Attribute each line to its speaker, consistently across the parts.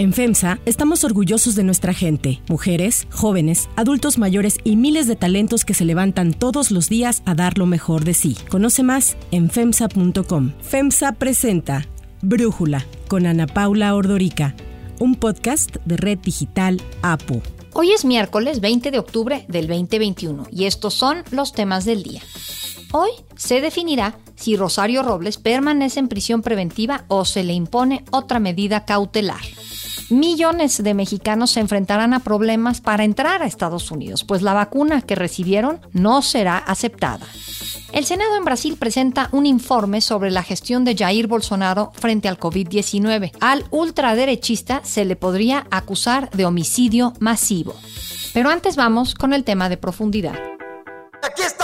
Speaker 1: En FEMSA estamos orgullosos de nuestra gente, mujeres, jóvenes, adultos mayores y miles de talentos que se levantan todos los días a dar lo mejor de sí. Conoce más en FEMSA.com. FEMSA presenta Brújula con Ana Paula Ordorica, un podcast de Red Digital APU.
Speaker 2: Hoy es miércoles 20 de octubre del 2021 y estos son los temas del día. Hoy se definirá si Rosario Robles permanece en prisión preventiva o se le impone otra medida cautelar. Millones de mexicanos se enfrentarán a problemas para entrar a Estados Unidos, pues la vacuna que recibieron no será aceptada. El Senado en Brasil presenta un informe sobre la gestión de Jair Bolsonaro frente al COVID-19. Al ultraderechista se le podría acusar de homicidio masivo. Pero antes vamos con el tema de profundidad.
Speaker 3: Aquí está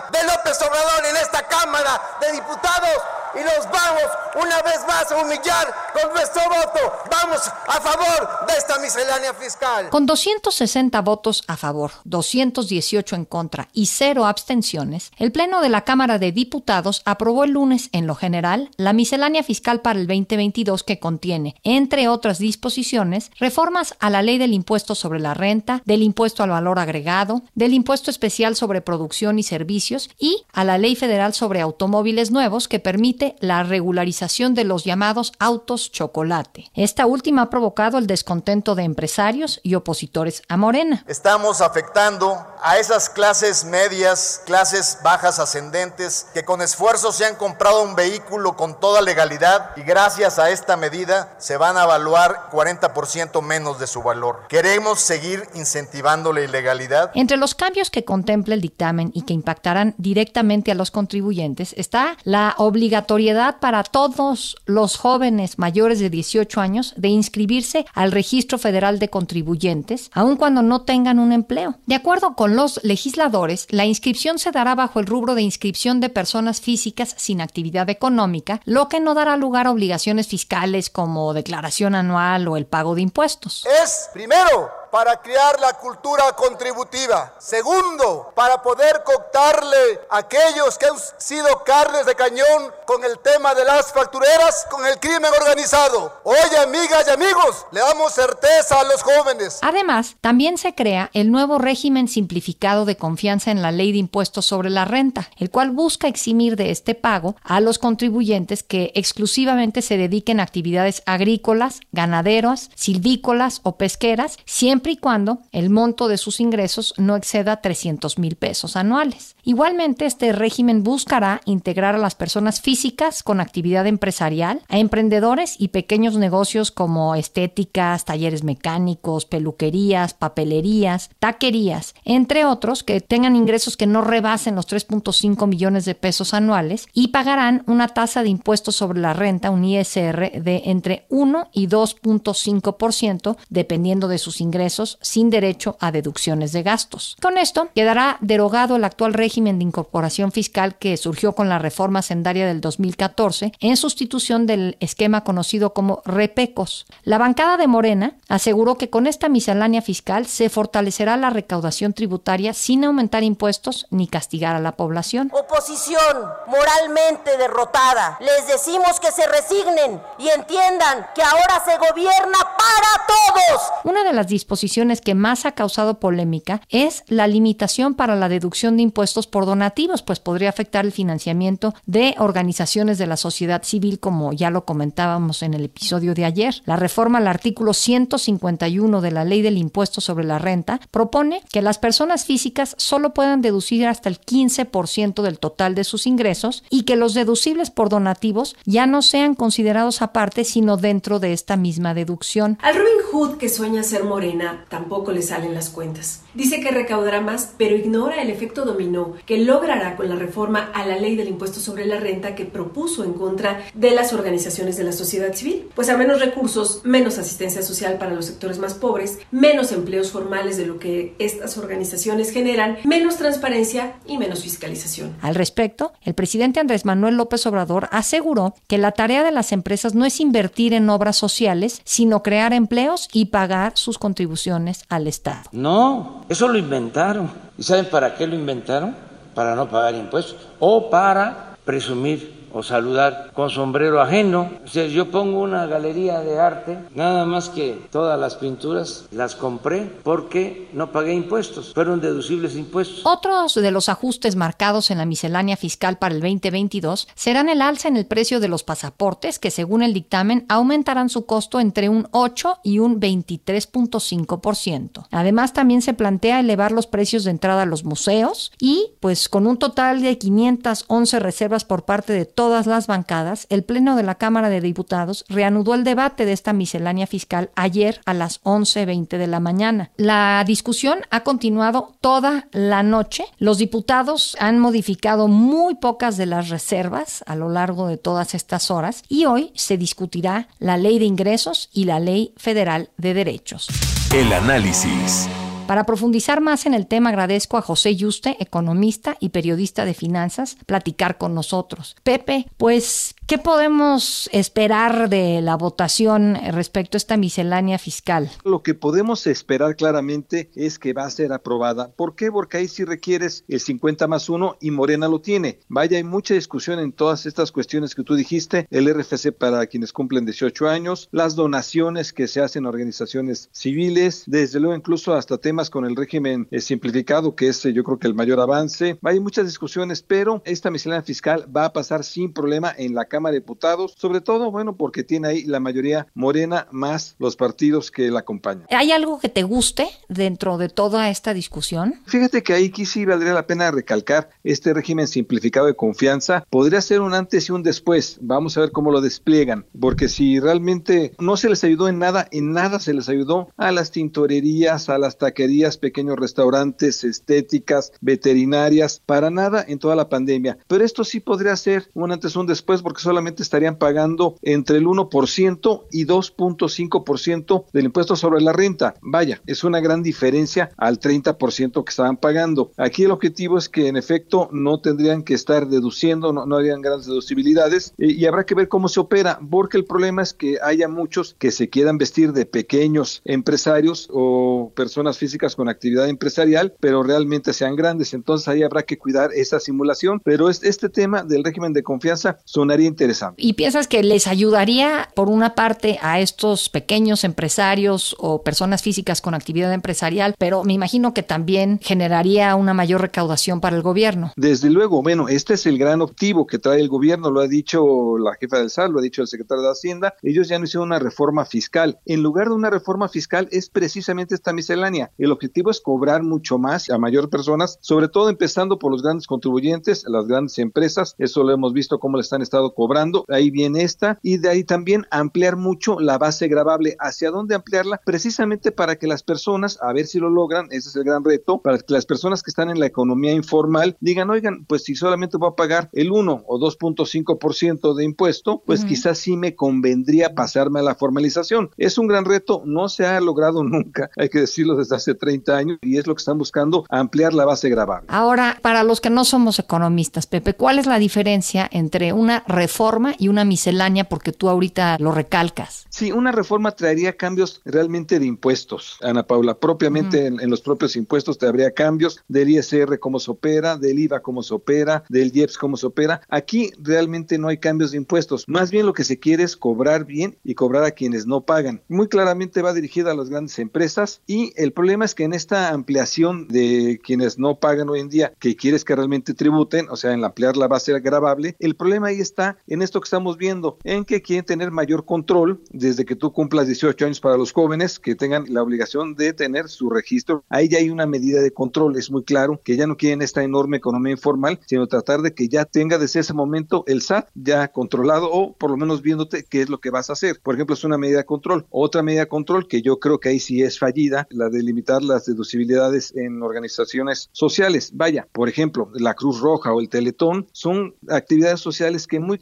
Speaker 3: de López Obrador en esta Cámara de Diputados y nos vamos una vez más a humillar con nuestro voto. Vamos a favor de esta miscelánea fiscal.
Speaker 2: Con 260 votos a favor, 218 en contra y cero abstenciones, el Pleno de la Cámara de Diputados aprobó el lunes, en lo general, la miscelánea fiscal para el 2022 que contiene, entre otras disposiciones, reformas a la ley del impuesto sobre la renta, del impuesto al valor agregado, del impuesto especial sobre producción y servicios y a la ley federal sobre automóviles nuevos que permite la regularización de los llamados autos chocolate. Esta última ha provocado el descontento de empresarios y opositores a Morena.
Speaker 3: Estamos afectando a esas clases medias, clases bajas ascendentes, que con esfuerzo se han comprado un vehículo con toda legalidad y gracias a esta medida se van a evaluar 40% menos de su valor. ¿Queremos seguir incentivando la ilegalidad?
Speaker 2: Entre los cambios que contempla el dictamen y que impactarán directamente a los contribuyentes está la obligatoriedad para todos los jóvenes mayores de 18 años de inscribirse al Registro Federal de Contribuyentes, aun cuando no tengan un empleo. De acuerdo con los legisladores, la inscripción se dará bajo el rubro de inscripción de personas físicas sin actividad económica, lo que no dará lugar a obligaciones fiscales como declaración anual o el pago de impuestos.
Speaker 3: Es, primero, para crear la cultura contributiva. Segundo, para poder cooptarle a aquellos que han sido carnes de cañón con el tema de las factureras, con el crimen organizado. Hoy, amigas y amigos, le damos certeza a los jóvenes.
Speaker 2: Además, también se crea el nuevo régimen simplificado de confianza en la ley de impuestos sobre la renta, el cual busca eximir de este pago a los contribuyentes que exclusivamente se dediquen a actividades agrícolas, ganaderas, silvícolas o pesqueras, siempre y cuando el monto de sus ingresos no exceda 300 mil pesos anuales. Igualmente, este régimen buscará integrar a las personas físicas con actividad empresarial, a emprendedores y pequeños negocios como estéticas, talleres mecánicos, peluquerías, papelerías, taquerías, entre otros que tengan ingresos que no rebasen los 3.5 millones de pesos anuales y pagarán una tasa de impuestos sobre la renta, un ISR, de entre 1 y 2.5% dependiendo de sus ingresos sin derecho a deducciones de gastos. Con esto quedará derogado el actual régimen de incorporación fiscal que surgió con la reforma sendaria del 2014 en sustitución del esquema conocido como repecos. La bancada de Morena aseguró que con esta miscelánea fiscal se fortalecerá la recaudación tributaria sin aumentar impuestos ni castigar a la población.
Speaker 4: Oposición moralmente derrotada, les decimos que se resignen y entiendan que ahora se gobierna para todos.
Speaker 2: Una de las disposiciones que más ha causado polémica es la limitación para la deducción de impuestos por donativos, pues podría afectar el financiamiento de organizaciones de la sociedad civil, como ya lo comentábamos en el episodio de ayer. La reforma al artículo 151 de la Ley del Impuesto sobre la Renta propone que las personas físicas solo puedan deducir hasta el 15% del total de sus ingresos y que los deducibles por donativos ya no sean considerados aparte, sino dentro de esta misma deducción.
Speaker 5: Al Robin Hood que sueña ser morena, tampoco le salen las cuentas. Dice que recaudará más, pero ignora el efecto dominó que logrará con la reforma a la ley del impuesto sobre la renta que propuso en contra de las organizaciones de la sociedad civil. Pues a menos recursos, menos asistencia social para los sectores más pobres, menos empleos formales de lo que estas organizaciones generan, menos transparencia y menos fiscalización.
Speaker 2: Al respecto, el presidente Andrés Manuel López Obrador aseguró que la tarea de las empresas no es invertir en obras sociales, sino crear empleos y pagar sus contribuciones al Estado.
Speaker 6: No, eso lo inventaron. ¿Y saben para qué lo inventaron? Para no pagar impuestos o para presumir o saludar con sombrero ajeno. O sea, yo pongo una galería de arte, nada más que todas las pinturas las compré porque no pagué impuestos, fueron deducibles impuestos.
Speaker 2: Otros de los ajustes marcados en la miscelánea fiscal para el 2022 serán el alza en el precio de los pasaportes, que según el dictamen aumentarán su costo entre un 8 y un 23.5%. Además, también se plantea elevar los precios de entrada a los museos y, pues con un total de 511 reservas por parte de todas las bancadas, el Pleno de la Cámara de Diputados reanudó el debate de esta miscelánea fiscal ayer a las 11.20 de la mañana. La discusión ha continuado toda la noche. Los diputados han modificado muy pocas de las reservas a lo largo de todas estas horas y hoy se discutirá la ley de ingresos y la ley federal de derechos.
Speaker 7: El análisis.
Speaker 2: Para profundizar más en el tema, agradezco a José Yuste, economista y periodista de finanzas, platicar con nosotros. Pepe, pues, ¿qué podemos esperar de la votación respecto a esta miscelánea fiscal?
Speaker 8: Lo que podemos esperar claramente es que va a ser aprobada. ¿Por qué? Porque ahí sí requieres el 50 más 1 y Morena lo tiene. Vaya, hay mucha discusión en todas estas cuestiones que tú dijiste, el RFC para quienes cumplen 18 años, las donaciones que se hacen a organizaciones civiles, desde luego incluso hasta temas con el régimen eh, simplificado, que es eh, yo creo que el mayor avance. Hay muchas discusiones, pero esta miscelánea fiscal va a pasar sin problema en la Cámara de Diputados, sobre todo, bueno, porque tiene ahí la mayoría morena más los partidos que la acompañan.
Speaker 2: ¿Hay algo que te guste dentro de toda esta discusión?
Speaker 8: Fíjate que ahí sí valdría la pena recalcar este régimen simplificado de confianza. Podría ser un antes y un después. Vamos a ver cómo lo despliegan, porque si realmente no se les ayudó en nada, en nada se les ayudó a las tintorerías, a las taquerías, pequeños restaurantes, estéticas, veterinarias, para nada en toda la pandemia. Pero esto sí podría ser un antes o un después porque solamente estarían pagando entre el 1% y 2.5% del impuesto sobre la renta. Vaya, es una gran diferencia al 30% que estaban pagando. Aquí el objetivo es que en efecto no tendrían que estar deduciendo, no, no harían grandes deducibilidades y, y habrá que ver cómo se opera, porque el problema es que haya muchos que se quieran vestir de pequeños empresarios o personas físicas con actividad empresarial, pero realmente sean grandes. Entonces ahí habrá que cuidar esa simulación. Pero este tema del régimen de confianza sonaría interesante.
Speaker 2: ¿Y piensas que les ayudaría, por una parte, a estos pequeños empresarios o personas físicas con actividad empresarial, pero me imagino que también generaría una mayor recaudación para el gobierno?
Speaker 8: Desde luego, bueno, este es el gran objetivo que trae el gobierno, lo ha dicho la jefa del SAL, lo ha dicho el secretario de Hacienda. Ellos ya no hicieron una reforma fiscal. En lugar de una reforma fiscal es precisamente esta miscelánea. El objetivo es cobrar mucho más a mayor personas, sobre todo empezando por los grandes contribuyentes, las grandes empresas, eso lo hemos visto cómo le están estado cobrando, ahí viene esta, y de ahí también ampliar mucho la base grabable. ¿Hacia dónde ampliarla? Precisamente para que las personas, a ver si lo logran, ese es el gran reto, para que las personas que están en la economía informal digan, oigan, pues si solamente voy a pagar el 1 o 2.5% de impuesto, pues quizás sí me convendría pasarme a la formalización. Es un gran reto, no se ha logrado nunca, hay que decirlo desde hace 30 años y es lo que están buscando, ampliar la base grabable.
Speaker 2: Ahora, para los que no somos economistas, Pepe, ¿cuál es la diferencia entre una reforma y una miscelánea? Porque tú ahorita lo recalcas.
Speaker 8: Sí, una reforma traería cambios realmente de impuestos, Ana Paula. Propiamente en, en, los propios impuestos te habría cambios del ISR cómo se opera, del IVA cómo se opera, del IEPS cómo se opera. Aquí realmente no hay cambios de impuestos. Más bien lo que se quiere es cobrar bien y cobrar a quienes no pagan. Muy claramente va dirigida a las grandes empresas y el problema es que en esta ampliación de quienes no pagan hoy en día, que quieres que realmente tributen, o sea, en ampliar la base grabable, el problema ahí está en esto que estamos viendo, en que quieren tener mayor control desde que tú cumplas 18 años para los jóvenes que tengan la obligación de tener su registro. Ahí ya hay una medida de control, es muy claro que ya no quieren esta enorme economía informal, sino tratar de que ya tenga desde ese momento el SAT ya controlado o por lo menos viéndote qué es lo que vas a hacer. Por ejemplo, es una medida de control. Otra medida de control que yo creo que ahí sí es fallida, la de limitar las deducibilidades en organizaciones sociales. Vaya, por ejemplo, la Cruz Roja o el Teletón son actividades sociales que muy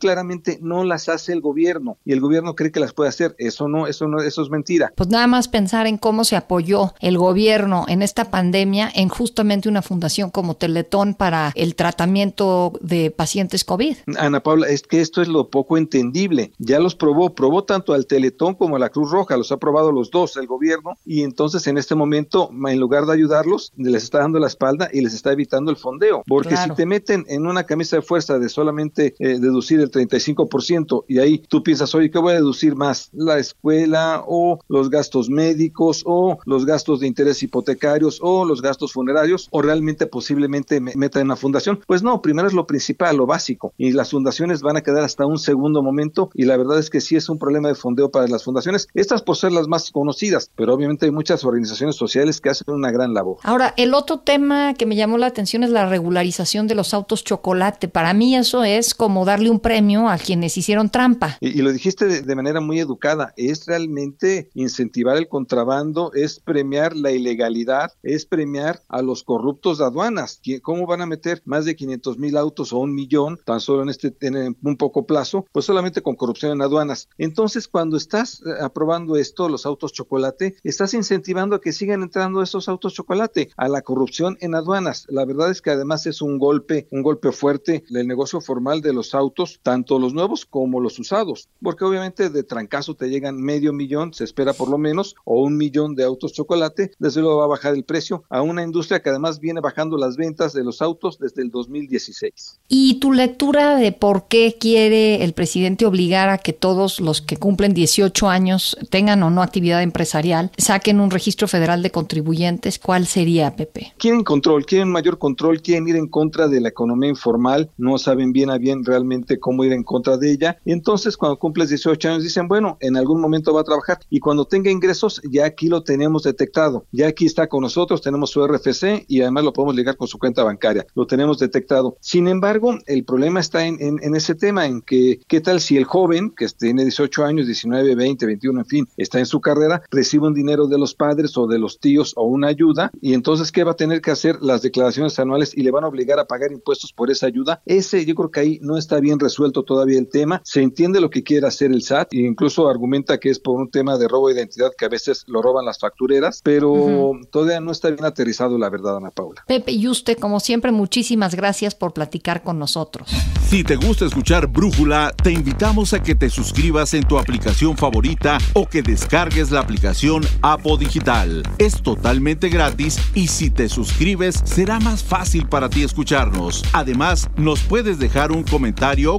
Speaker 8: no las hace el gobierno y el gobierno cree que las puede hacer. Eso no, eso no, eso es mentira.
Speaker 2: Pues nada más pensar en cómo se apoyó el gobierno en esta pandemia en justamente una fundación como Teletón para el tratamiento de pacientes COVID.
Speaker 8: Ana Paula, es que esto es lo poco entendible. Ya los probó, probó tanto al Teletón como a la Cruz Roja, los ha probado los dos el gobierno y entonces en este momento en lugar de ayudarlos, les está dando la espalda y les está evitando el fondeo. Porque si te meten en una camisa de fuerza de solamente eh, deducir el 35% y ahí tú piensas, oye, ¿qué voy a deducir más? La escuela o los gastos médicos o los gastos de interés hipotecarios o los gastos funerarios o realmente posiblemente me meta en una fundación. Pues no, primero es lo principal, lo básico y las fundaciones van a quedar hasta un segundo momento y la verdad es que sí es un problema de fondeo para las fundaciones, estas por ser las más conocidas, pero obviamente hay muchas organizaciones sociales que hacen una gran labor.
Speaker 2: Ahora, el otro tema que me llamó la atención es la regularización de los autos chocolate. Para mí eso es como darle un premio a quienes hicieron trampa.
Speaker 8: Y, lo dijiste de, manera muy educada, es realmente incentivar el contrabando, es premiar la ilegalidad, es premiar a los corruptos de aduanas. ¿Cómo van a meter más de 500 mil autos o un millón tan solo en este en un poco plazo? Pues solamente con corrupción en aduanas. Entonces, cuando estás eh, aprobando esto, los autos chocolate, estás incentivando a que sigan entrando esos autos chocolate, a la corrupción en aduanas. La verdad es que además es un golpe, un golpe fuerte el negocio formal de los autos, tanto los nuevos como los usados, porque obviamente de trancazo te llegan medio millón, se espera por lo menos, o un millón de autos chocolate, desde luego va a bajar el precio a una industria que además viene bajando las ventas de los autos desde el 2016.
Speaker 2: ¿Y tu lectura de por qué quiere el presidente obligar a que todos los que cumplen 18 años tengan o no actividad empresarial saquen un registro federal de contribuyentes? ¿Cuál sería, Pepe?
Speaker 8: Quieren control, quieren mayor control, quieren ir en contra de la economía informal, no saben bien a bien realmente cómo ir en contra de ella. Y entonces cuando cumples 18 años dicen, bueno, en algún momento va a trabajar y cuando tenga ingresos ya aquí lo tenemos detectado, ya aquí está con nosotros, tenemos su RFC y además lo podemos ligar con su cuenta bancaria, lo tenemos detectado. Sin embargo, el problema está en, en, ese tema, en que qué tal si el joven que tiene 18 años, 19, 20, 21, en fin, está en su carrera, recibe un dinero de los padres o de los tíos o una ayuda y entonces ¿qué va a tener que hacer las declaraciones anuales y le van a obligar a pagar impuestos por esa ayuda? Ese yo creo que ahí no está bien resuelto todavía el tema, se entiende lo que quiere hacer el SAT e incluso argumenta que es por un tema de robo de identidad que a veces lo roban las factureras, pero todavía no está bien aterrizado la verdad, Ana Paula.
Speaker 2: Pepe y usted, como siempre, muchísimas gracias por platicar con nosotros.
Speaker 7: Si te gusta escuchar Brújula, te invitamos a que te suscribas en tu aplicación favorita o que descargues la aplicación Apo Digital. Es totalmente gratis y si te suscribes será más fácil para ti escucharnos. Además, nos puedes dejar un comentario o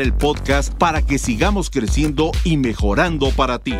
Speaker 7: el podcast para que sigamos creciendo y mejorando para ti.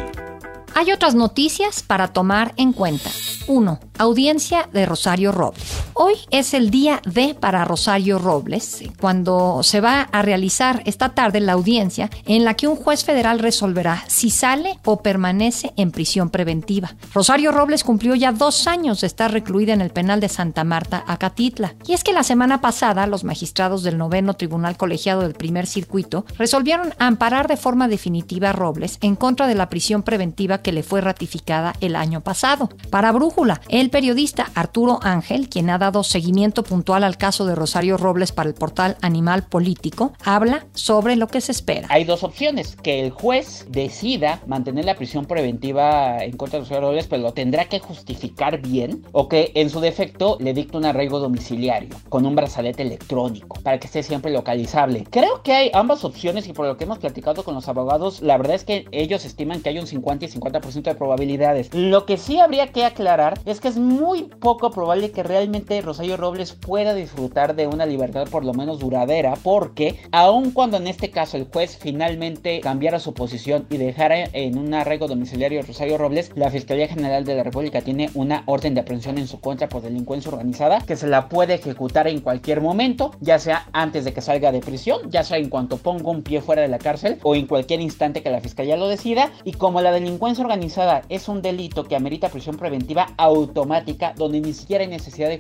Speaker 2: Hay otras noticias para tomar en cuenta. 1. Audiencia de Rosario Robles. Hoy es el día D para Rosario Robles, cuando se va a realizar esta tarde la audiencia en la que un juez federal resolverá si sale o permanece en prisión preventiva. Rosario Robles cumplió ya dos años de estar recluida en el penal de Santa Marta, Acatitla. Y es que la semana pasada los magistrados del noveno Tribunal Colegiado del Primer Circuito resolvieron amparar de forma definitiva a Robles en contra de la prisión preventiva que le fue ratificada el año pasado. Para Brújula, el periodista Arturo Ángel, quien ha dado seguimiento puntual al caso de Rosario Robles para el portal Animal Político, habla sobre lo que se espera.
Speaker 9: Hay dos opciones, que el juez decida mantener la prisión preventiva en contra de Rosario Robles, pero lo tendrá que justificar bien, o que en su defecto le dicte un arraigo domiciliario con un brazalete electrónico para que esté siempre localizable. Creo que hay ambas opciones y por lo que hemos platicado con los abogados, la verdad es que ellos estiman que hay un 50 y 50 de probabilidades. Lo que sí habría que aclarar es que es muy poco probable que realmente Rosario Robles pueda disfrutar de una libertad por lo menos duradera, porque aun cuando en este caso el juez finalmente cambiara su posición y dejara en un arraigo domiciliario a Rosario Robles, la Fiscalía General de la República tiene una orden de aprehensión en su contra por delincuencia organizada que se la puede ejecutar en cualquier momento, ya sea antes de que salga de prisión, ya sea en cuanto ponga un pie fuera de la cárcel o en cualquier instante que la Fiscalía lo decida. Y como la delincuencia organizada es un delito que amerita prisión preventiva automática, donde ni siquiera hay necesidad de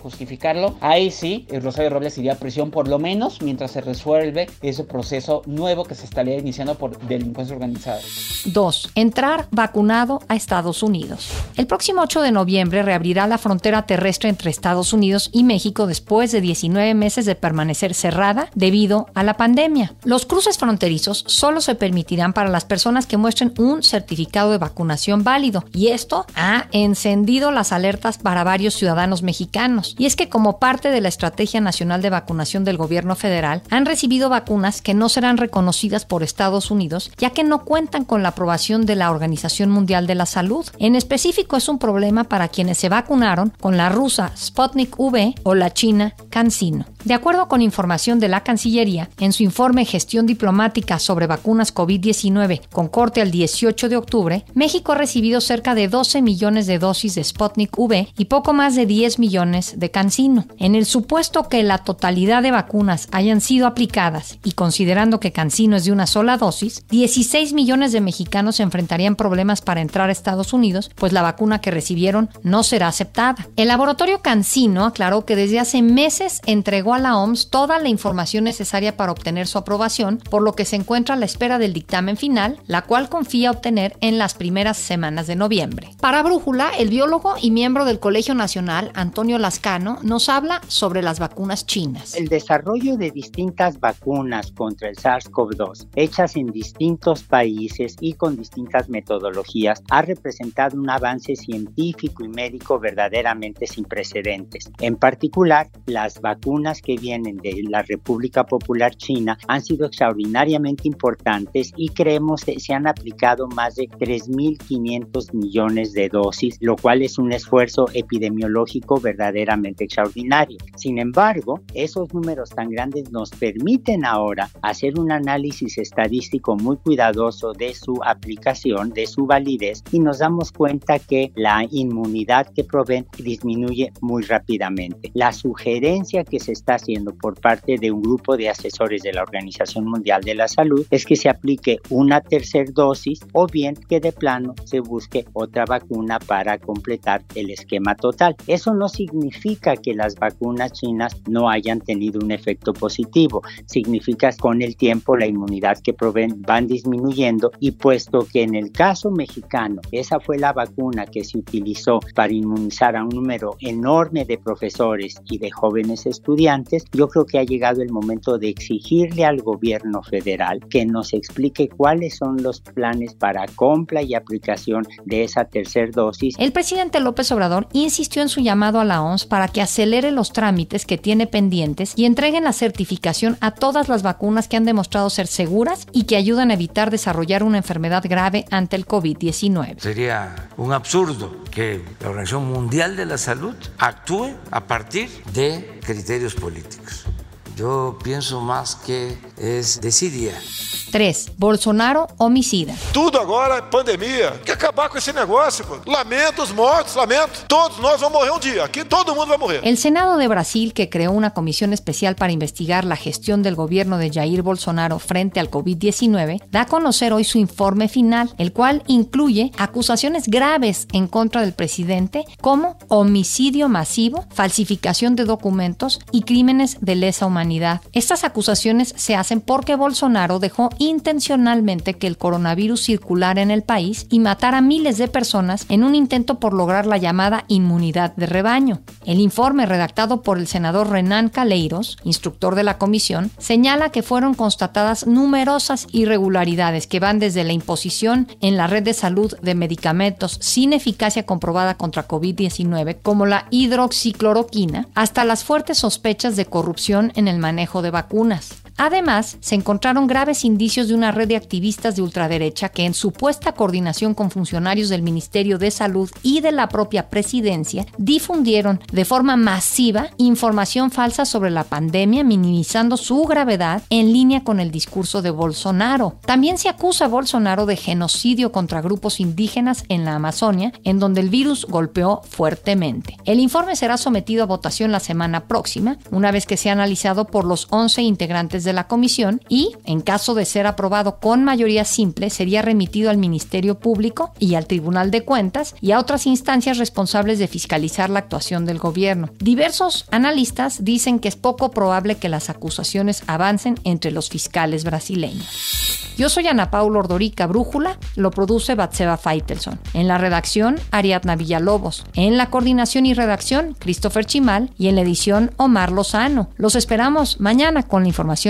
Speaker 9: ahí sí, Rosario Robles iría a prisión por lo menos mientras se resuelve ese proceso nuevo que se estaría iniciando por delincuencia organizada.
Speaker 2: 2. Entrar vacunado a Estados Unidos. El próximo 8 de noviembre reabrirá la frontera terrestre entre Estados Unidos y México después de 19 meses de permanecer cerrada debido a la pandemia. Los cruces fronterizos solo se permitirán para las personas que muestren un certificado de vacunación válido y esto ha encendido las alertas para varios ciudadanos mexicanos. Es que como parte de la Estrategia Nacional de Vacunación del Gobierno Federal, han recibido vacunas que no serán reconocidas por Estados Unidos, ya que no cuentan con la aprobación de la Organización Mundial de la Salud. En específico es un problema para quienes se vacunaron con la rusa Sputnik V o la china CanSino. De acuerdo con información de la Cancillería, en su informe Gestión Diplomática sobre vacunas COVID-19 con corte al 18 de octubre, México ha recibido cerca de 12 millones de dosis de Sputnik V y poco más de 10 millones de CanSino. En el supuesto que la totalidad de vacunas hayan sido aplicadas y considerando que CanSino es de una sola dosis, 16 millones de mexicanos enfrentarían problemas para entrar a Estados Unidos, pues la vacuna que recibieron no será aceptada. El laboratorio CanSino aclaró que desde hace meses entregó a la OMS toda la información necesaria para obtener su aprobación, por lo que se encuentra a la espera del dictamen final, la cual confía obtener en las primeras semanas de noviembre. Para Brújula, el biólogo y miembro del Colegio Nacional, Antonio Lascano, nos habla sobre las vacunas chinas.
Speaker 10: El desarrollo de distintas vacunas contra el SARS-CoV-2, hechas en distintos países y con distintas metodologías, ha representado un avance científico y médico verdaderamente sin precedentes. En particular, las vacunas que vienen de la República Popular China han sido extraordinariamente importantes y creemos que se han aplicado más de 3.500 millones de dosis, lo cual es un esfuerzo epidemiológico verdaderamente extraordinario. Sin embargo, esos números tan grandes nos permiten ahora hacer un análisis estadístico muy cuidadoso de su aplicación, de su validez, y nos damos cuenta que la inmunidad que proveen disminuye muy rápidamente. La sugerencia que se está haciendo por parte de un grupo de asesores de la Organización Mundial de la Salud es que se aplique una tercera dosis o bien que de plano se busque otra vacuna para completar el esquema total. Eso no significa que las vacunas chinas no hayan tenido un efecto positivo, significa con el tiempo la inmunidad que proveen van disminuyendo y puesto que en el caso mexicano esa fue la vacuna que se utilizó para inmunizar a un número enorme de profesores y de jóvenes estudiantes, yo creo que ha llegado el momento de exigirle al gobierno federal que nos explique cuáles son los planes para compra y aplicación de esa tercera dosis.
Speaker 2: El presidente López Obrador insistió en su llamado a la OMS para que acelere los trámites que tiene pendientes y entreguen la certificación a todas las vacunas que han demostrado ser seguras y que ayudan a evitar desarrollar una enfermedad grave ante el COVID-19.
Speaker 6: Sería un absurdo que la Organización Mundial de la Salud actúe a partir de criterios políticos. Yo pienso más que es desidia.
Speaker 2: 3. Bolsonaro homicida.
Speaker 11: Tudo agora é pandemia. Tem que acabar com esse negócio. Pô. Lamento os mortos, lamento. Todos nós vamos morrer um dia. Aqui todo mundo vai morrer.
Speaker 2: El Senado de Brasil, que creó una comisión especial para investigar la gestión del gobierno de Jair Bolsonaro frente al COVID-19, da a conocer hoy su informe final, el cual incluye acusaciones graves en contra del presidente como homicidio masivo, falsificación de documentos y crímenes de lesa humanidad. Estas acusaciones se hacen porque Bolsonaro dejó intencionalmente que el coronavirus circulara en el país y matara a miles de personas en un intento por lograr la llamada inmunidad de rebaño. El informe redactado por el senador Renan Caleiros, instructor de la comisión, señala que fueron constatadas numerosas irregularidades que van desde la imposición en la red de salud de medicamentos sin eficacia comprobada contra COVID-19, como la hidroxicloroquina, hasta las fuertes sospechas de corrupción en el manejo de vacunas. Además, se encontraron graves indicios de una red de activistas de ultraderecha que en supuesta coordinación con funcionarios del Ministerio de Salud y de la propia presidencia difundieron de forma masiva información falsa sobre la pandemia, minimizando su gravedad en línea con el discurso de Bolsonaro. También se acusa a Bolsonaro de genocidio contra grupos indígenas en la Amazonia, en donde el virus golpeó fuertemente. El informe será sometido a votación la semana próxima, una vez que sea analizado por los 11 integrantes de la comisión y, en caso de ser aprobado con mayoría simple, sería remitido al Ministerio Público y al Tribunal de Cuentas y a otras instancias responsables de fiscalizar la actuación del gobierno. Diversos analistas dicen que es poco probable que las acusaciones avancen entre los fiscales brasileños. Yo soy Ana Paula Ordorica Brújula, lo produce Batseba Feitelson. En la redacción, Ariadna Villalobos. En la coordinación y redacción, Christopher Chimal. Y en la edición, Omar Lozano. Los esperamos mañana con la información